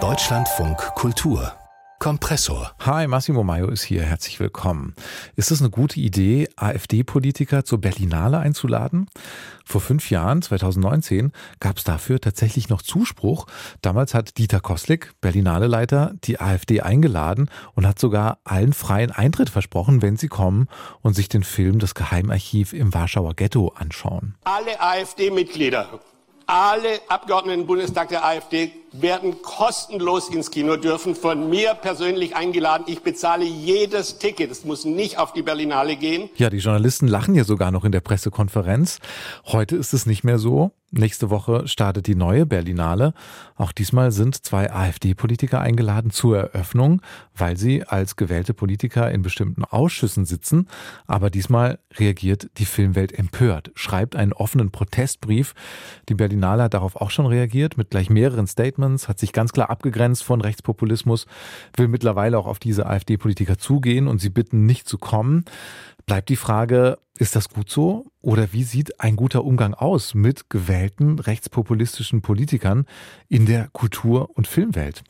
Deutschlandfunk Kultur Kompressor. Hi, Massimo Maio ist hier. Herzlich willkommen. Ist es eine gute Idee, AfD-Politiker zur Berlinale einzuladen? Vor fünf Jahren, 2019, gab es dafür tatsächlich noch Zuspruch. Damals hat Dieter Koslik, Berlinale-Leiter, die AfD eingeladen und hat sogar allen freien Eintritt versprochen, wenn sie kommen und sich den Film Das Geheimarchiv im Warschauer Ghetto anschauen. Alle AfD-Mitglieder alle Abgeordneten im Bundestag der AfD werden kostenlos ins Kino dürfen, von mir persönlich eingeladen. Ich bezahle jedes Ticket. Es muss nicht auf die Berlinale gehen. Ja, die Journalisten lachen ja sogar noch in der Pressekonferenz. Heute ist es nicht mehr so. Nächste Woche startet die neue Berlinale. Auch diesmal sind zwei AfD-Politiker eingeladen zur Eröffnung, weil sie als gewählte Politiker in bestimmten Ausschüssen sitzen. Aber diesmal reagiert die Filmwelt empört, schreibt einen offenen Protestbrief. Die Berlinale hat darauf auch schon reagiert mit gleich mehreren Statements Statements, hat sich ganz klar abgegrenzt von Rechtspopulismus, will mittlerweile auch auf diese AfD-Politiker zugehen und sie bitten, nicht zu kommen. Bleibt die Frage, ist das gut so? Oder wie sieht ein guter Umgang aus mit gewählten rechtspopulistischen Politikern in der Kultur- und Filmwelt?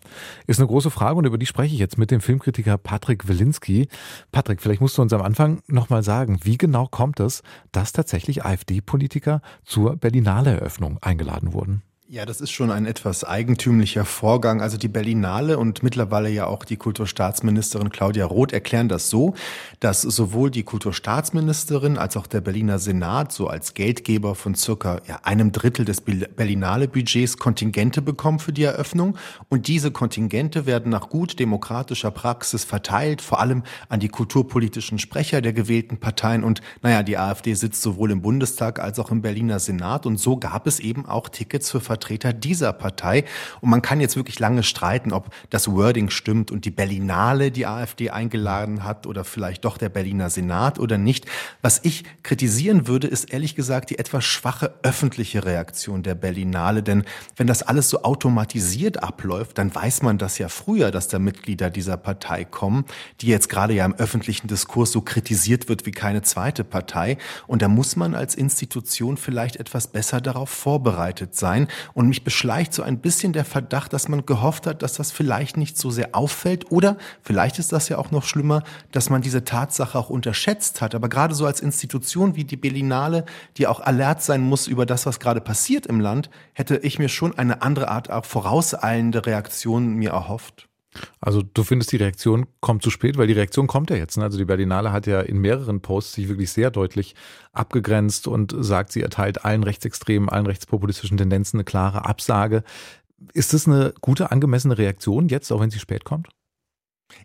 Ist eine große Frage und über die spreche ich jetzt mit dem Filmkritiker Patrick Wilinski. Patrick, vielleicht musst du uns am Anfang nochmal sagen, wie genau kommt es, dass tatsächlich AfD-Politiker zur Berlinale Eröffnung eingeladen wurden? Ja, das ist schon ein etwas eigentümlicher Vorgang. Also die Berlinale und mittlerweile ja auch die Kulturstaatsministerin Claudia Roth erklären das so, dass sowohl die Kulturstaatsministerin als auch der Berliner Senat so als Geldgeber von circa ja, einem Drittel des Berlinale Budgets Kontingente bekommen für die Eröffnung. Und diese Kontingente werden nach gut demokratischer Praxis verteilt, vor allem an die kulturpolitischen Sprecher der gewählten Parteien. Und naja, die AfD sitzt sowohl im Bundestag als auch im Berliner Senat. Und so gab es eben auch Tickets für Vertreter dieser Partei. Und man kann jetzt wirklich lange streiten, ob das Wording stimmt und die Berlinale die AfD eingeladen hat oder vielleicht doch der Berliner Senat oder nicht. Was ich kritisieren würde, ist ehrlich gesagt die etwas schwache öffentliche Reaktion der Berlinale. Denn wenn das alles so automatisiert abläuft, dann weiß man das ja früher, dass da Mitglieder dieser Partei kommen, die jetzt gerade ja im öffentlichen Diskurs so kritisiert wird wie keine zweite Partei. Und da muss man als Institution vielleicht etwas besser darauf vorbereitet sein. Und mich beschleicht so ein bisschen der Verdacht, dass man gehofft hat, dass das vielleicht nicht so sehr auffällt. Oder vielleicht ist das ja auch noch schlimmer, dass man diese Tatsache auch unterschätzt hat. Aber gerade so als Institution wie die Berlinale, die auch alert sein muss über das, was gerade passiert im Land, hätte ich mir schon eine andere Art, auch vorauseilende Reaktion mir erhofft. Also du findest, die Reaktion kommt zu spät, weil die Reaktion kommt ja jetzt. Ne? Also die Berlinale hat ja in mehreren Posts sich wirklich sehr deutlich abgegrenzt und sagt, sie erteilt allen Rechtsextremen, allen rechtspopulistischen Tendenzen eine klare Absage. Ist das eine gute, angemessene Reaktion jetzt, auch wenn sie spät kommt?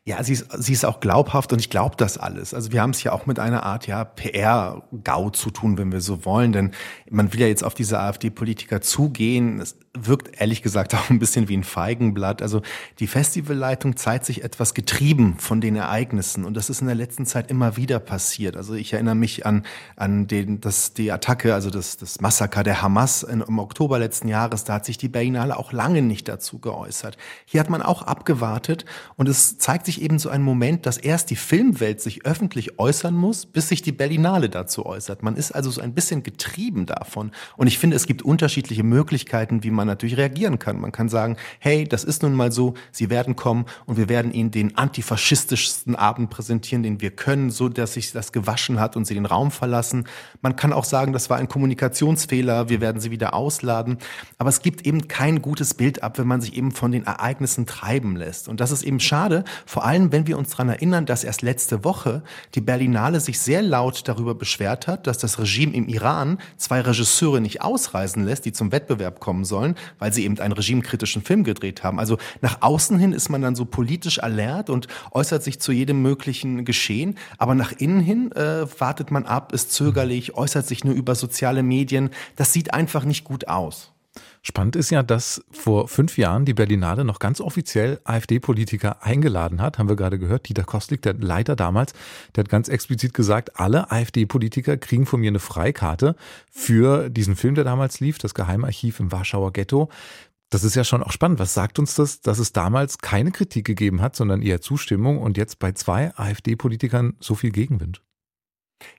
Ja, sie ist, sie ist auch glaubhaft und ich glaube das alles. Also wir haben es ja auch mit einer Art ja PR-GAU zu tun, wenn wir so wollen, denn man will ja jetzt auf diese AfD-Politiker zugehen. Es wirkt ehrlich gesagt auch ein bisschen wie ein Feigenblatt. Also die Festivalleitung zeigt sich etwas getrieben von den Ereignissen und das ist in der letzten Zeit immer wieder passiert. Also ich erinnere mich an, an den, das, die Attacke, also das, das Massaker der Hamas im Oktober letzten Jahres. Da hat sich die Berlinale auch lange nicht dazu geäußert. Hier hat man auch abgewartet und es zeigt sich eben so ein Moment, dass erst die Filmwelt sich öffentlich äußern muss, bis sich die Berlinale dazu äußert. Man ist also so ein bisschen getrieben davon. Und ich finde, es gibt unterschiedliche Möglichkeiten, wie man natürlich reagieren kann. Man kann sagen, hey, das ist nun mal so, Sie werden kommen und wir werden Ihnen den antifaschistischsten Abend präsentieren, den wir können, so dass sich das gewaschen hat und Sie den Raum verlassen. Man kann auch sagen, das war ein Kommunikationsfehler, wir werden Sie wieder ausladen. Aber es gibt eben kein gutes Bild ab, wenn man sich eben von den Ereignissen treiben lässt. Und das ist eben schade, vor allem, wenn wir uns daran erinnern, dass erst letzte Woche die Berlinale sich sehr laut darüber beschwert hat, dass das Regime im Iran zwei Regisseure nicht ausreisen lässt, die zum Wettbewerb kommen sollen, weil sie eben einen regimekritischen Film gedreht haben. Also nach außen hin ist man dann so politisch alert und äußert sich zu jedem möglichen Geschehen, aber nach innen hin äh, wartet man ab, ist zögerlich, äußert sich nur über soziale Medien. Das sieht einfach nicht gut aus. Spannend ist ja, dass vor fünf Jahren die Berlinale noch ganz offiziell AfD-Politiker eingeladen hat. Haben wir gerade gehört. Dieter Kostlik, der Leiter damals, der hat ganz explizit gesagt, alle AfD-Politiker kriegen von mir eine Freikarte für diesen Film, der damals lief, das Geheimarchiv im Warschauer Ghetto. Das ist ja schon auch spannend. Was sagt uns das, dass es damals keine Kritik gegeben hat, sondern eher Zustimmung und jetzt bei zwei AfD-Politikern so viel Gegenwind?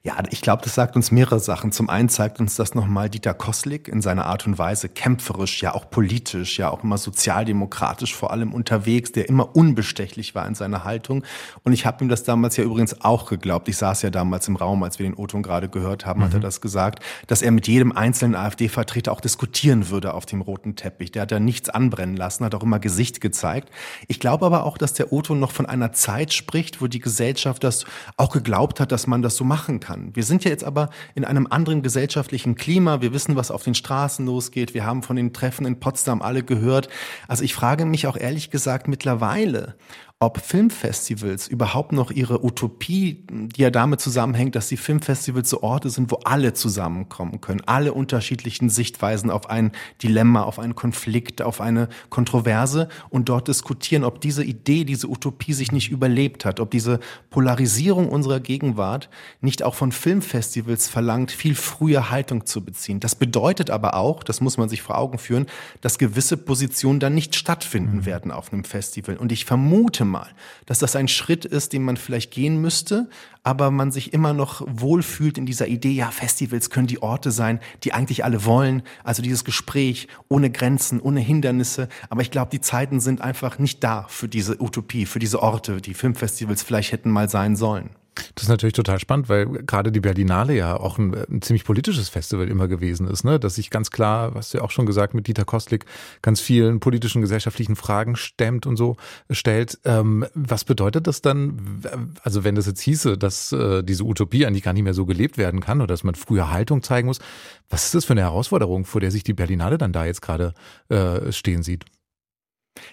Ja, ich glaube, das sagt uns mehrere Sachen. Zum einen zeigt uns das nochmal Dieter Koslik in seiner Art und Weise kämpferisch, ja auch politisch, ja auch immer sozialdemokratisch vor allem unterwegs, der immer unbestechlich war in seiner Haltung. Und ich habe ihm das damals ja übrigens auch geglaubt. Ich saß ja damals im Raum, als wir den Oton gerade gehört haben, mhm. hat er mhm. das gesagt, dass er mit jedem einzelnen AfD-Vertreter auch diskutieren würde auf dem roten Teppich. Der hat da nichts anbrennen lassen, hat auch immer Gesicht gezeigt. Ich glaube aber auch, dass der Oton noch von einer Zeit spricht, wo die Gesellschaft das auch geglaubt hat, dass man das so machen machen kann. Wir sind ja jetzt aber in einem anderen gesellschaftlichen Klima. Wir wissen, was auf den Straßen losgeht. Wir haben von den Treffen in Potsdam alle gehört. Also ich frage mich auch ehrlich gesagt mittlerweile, ob Filmfestivals überhaupt noch ihre Utopie, die ja damit zusammenhängt, dass die Filmfestivals so Orte sind, wo alle zusammenkommen können, alle unterschiedlichen Sichtweisen auf ein Dilemma, auf einen Konflikt, auf eine Kontroverse und dort diskutieren, ob diese Idee, diese Utopie sich nicht überlebt hat, ob diese Polarisierung unserer Gegenwart nicht auch von Filmfestivals verlangt, viel früher Haltung zu beziehen. Das bedeutet aber auch, das muss man sich vor Augen führen, dass gewisse Positionen dann nicht stattfinden mhm. werden auf einem Festival. Und ich vermute mal, dass das ein Schritt ist, den man vielleicht gehen müsste, aber man sich immer noch wohlfühlt in dieser Idee, ja, Festivals können die Orte sein, die eigentlich alle wollen. Also dieses Gespräch ohne Grenzen, ohne Hindernisse. Aber ich glaube, die Zeiten sind einfach nicht da für diese Utopie, für diese Orte, die Filmfestivals vielleicht hätten mal sein sollen. Das ist natürlich total spannend, weil gerade die Berlinale ja auch ein, ein, ziemlich politisches Festival immer gewesen ist, ne? dass sich ganz klar, was du ja auch schon gesagt mit Dieter Kostlik, ganz vielen politischen, gesellschaftlichen Fragen stemmt und so stellt. Ähm, was bedeutet das dann, also wenn das jetzt hieße, dass äh, diese Utopie eigentlich gar nicht mehr so gelebt werden kann oder dass man früher Haltung zeigen muss, was ist das für eine Herausforderung, vor der sich die Berlinale dann da jetzt gerade äh, stehen sieht?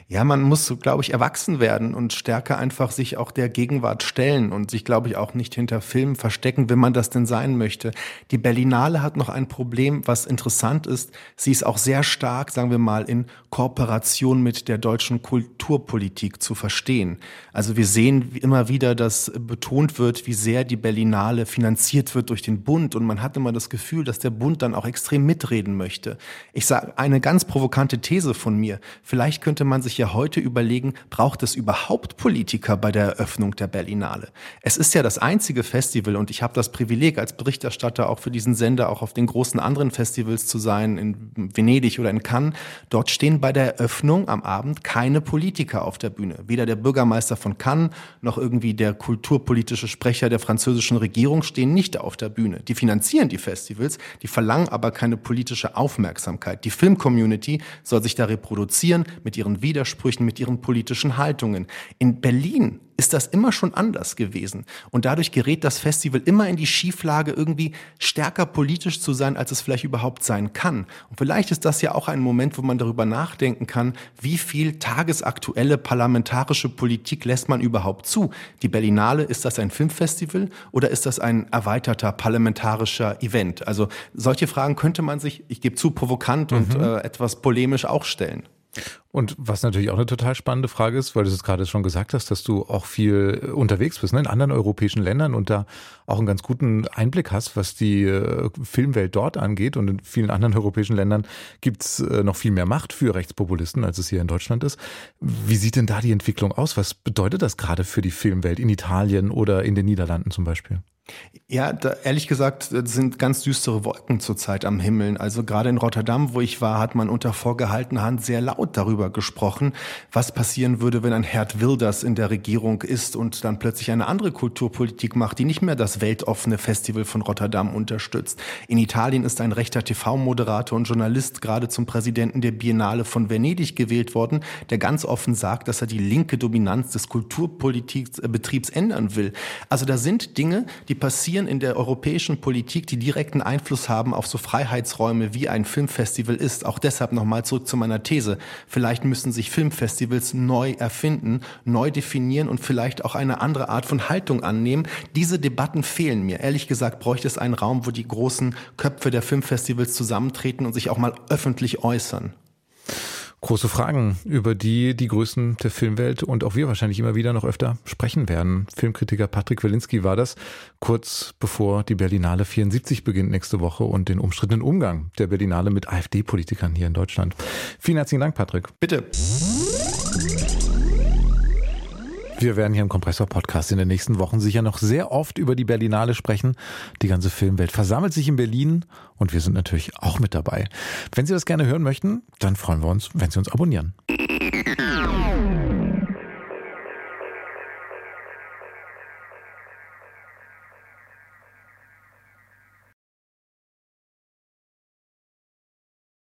Ja, man muss, glaube ich, erwachsen werden und stärker einfach sich auch der Gegenwart stellen und sich, glaube ich, auch nicht hinter Filmen verstecken, wenn man das denn sein möchte. Die Berlinale hat noch ein Problem, was interessant ist. Sie ist auch sehr stark, sagen wir mal, in Kooperation mit der deutschen Kulturpolitik zu verstehen. Also wir sehen immer wieder, dass betont wird, wie sehr die Berlinale finanziert wird durch den Bund und man hat immer das Gefühl, dass der Bund dann auch extrem mitreden möchte. Ich sage eine ganz provokante These von mir. Vielleicht könnte man man sich ja heute überlegen, braucht es überhaupt Politiker bei der Eröffnung der Berlinale? Es ist ja das einzige Festival und ich habe das Privileg als Berichterstatter auch für diesen Sender auch auf den großen anderen Festivals zu sein, in Venedig oder in Cannes. Dort stehen bei der Eröffnung am Abend keine Politiker auf der Bühne. Weder der Bürgermeister von Cannes noch irgendwie der kulturpolitische Sprecher der französischen Regierung stehen nicht auf der Bühne. Die finanzieren die Festivals, die verlangen aber keine politische Aufmerksamkeit. Die Filmcommunity soll sich da reproduzieren mit ihren Widersprüchen, mit ihren politischen Haltungen. In Berlin ist das immer schon anders gewesen. Und dadurch gerät das Festival immer in die Schieflage, irgendwie stärker politisch zu sein, als es vielleicht überhaupt sein kann. Und vielleicht ist das ja auch ein Moment, wo man darüber nachdenken kann, wie viel tagesaktuelle parlamentarische Politik lässt man überhaupt zu? Die Berlinale, ist das ein Filmfestival oder ist das ein erweiterter parlamentarischer Event? Also solche Fragen könnte man sich, ich gebe zu, provokant mhm. und äh, etwas polemisch auch stellen. Und was natürlich auch eine total spannende Frage ist, weil du es gerade schon gesagt hast, dass du auch viel unterwegs bist ne, in anderen europäischen Ländern und da auch einen ganz guten Einblick hast, was die äh, Filmwelt dort angeht. Und in vielen anderen europäischen Ländern gibt's äh, noch viel mehr Macht für Rechtspopulisten, als es hier in Deutschland ist. Wie sieht denn da die Entwicklung aus? Was bedeutet das gerade für die Filmwelt in Italien oder in den Niederlanden zum Beispiel? Ja, da, ehrlich gesagt sind ganz düstere Wolken zurzeit am Himmel. Also gerade in Rotterdam, wo ich war, hat man unter vorgehaltener Hand sehr laut darüber gesprochen, was passieren würde, wenn ein Herd Wilders in der Regierung ist und dann plötzlich eine andere Kulturpolitik macht, die nicht mehr das weltoffene Festival von Rotterdam unterstützt. In Italien ist ein rechter TV-Moderator und Journalist gerade zum Präsidenten der Biennale von Venedig gewählt worden, der ganz offen sagt, dass er die linke Dominanz des Kulturpolitikbetriebs ändern will. Also da sind Dinge, die die passieren in der europäischen Politik, die direkten Einfluss haben auf so Freiheitsräume, wie ein Filmfestival ist. Auch deshalb nochmal zurück zu meiner These. Vielleicht müssen sich Filmfestivals neu erfinden, neu definieren und vielleicht auch eine andere Art von Haltung annehmen. Diese Debatten fehlen mir. Ehrlich gesagt bräuchte es einen Raum, wo die großen Köpfe der Filmfestivals zusammentreten und sich auch mal öffentlich äußern. Große Fragen, über die die Größen der Filmwelt und auch wir wahrscheinlich immer wieder noch öfter sprechen werden. Filmkritiker Patrick Wilinski war das kurz bevor die Berlinale 74 beginnt nächste Woche und den umstrittenen Umgang der Berlinale mit AfD-Politikern hier in Deutschland. Vielen herzlichen Dank, Patrick. Bitte. Wir werden hier im Kompressor-Podcast in den nächsten Wochen sicher noch sehr oft über die Berlinale sprechen. Die ganze Filmwelt versammelt sich in Berlin und wir sind natürlich auch mit dabei. Wenn Sie das gerne hören möchten, dann freuen wir uns, wenn Sie uns abonnieren.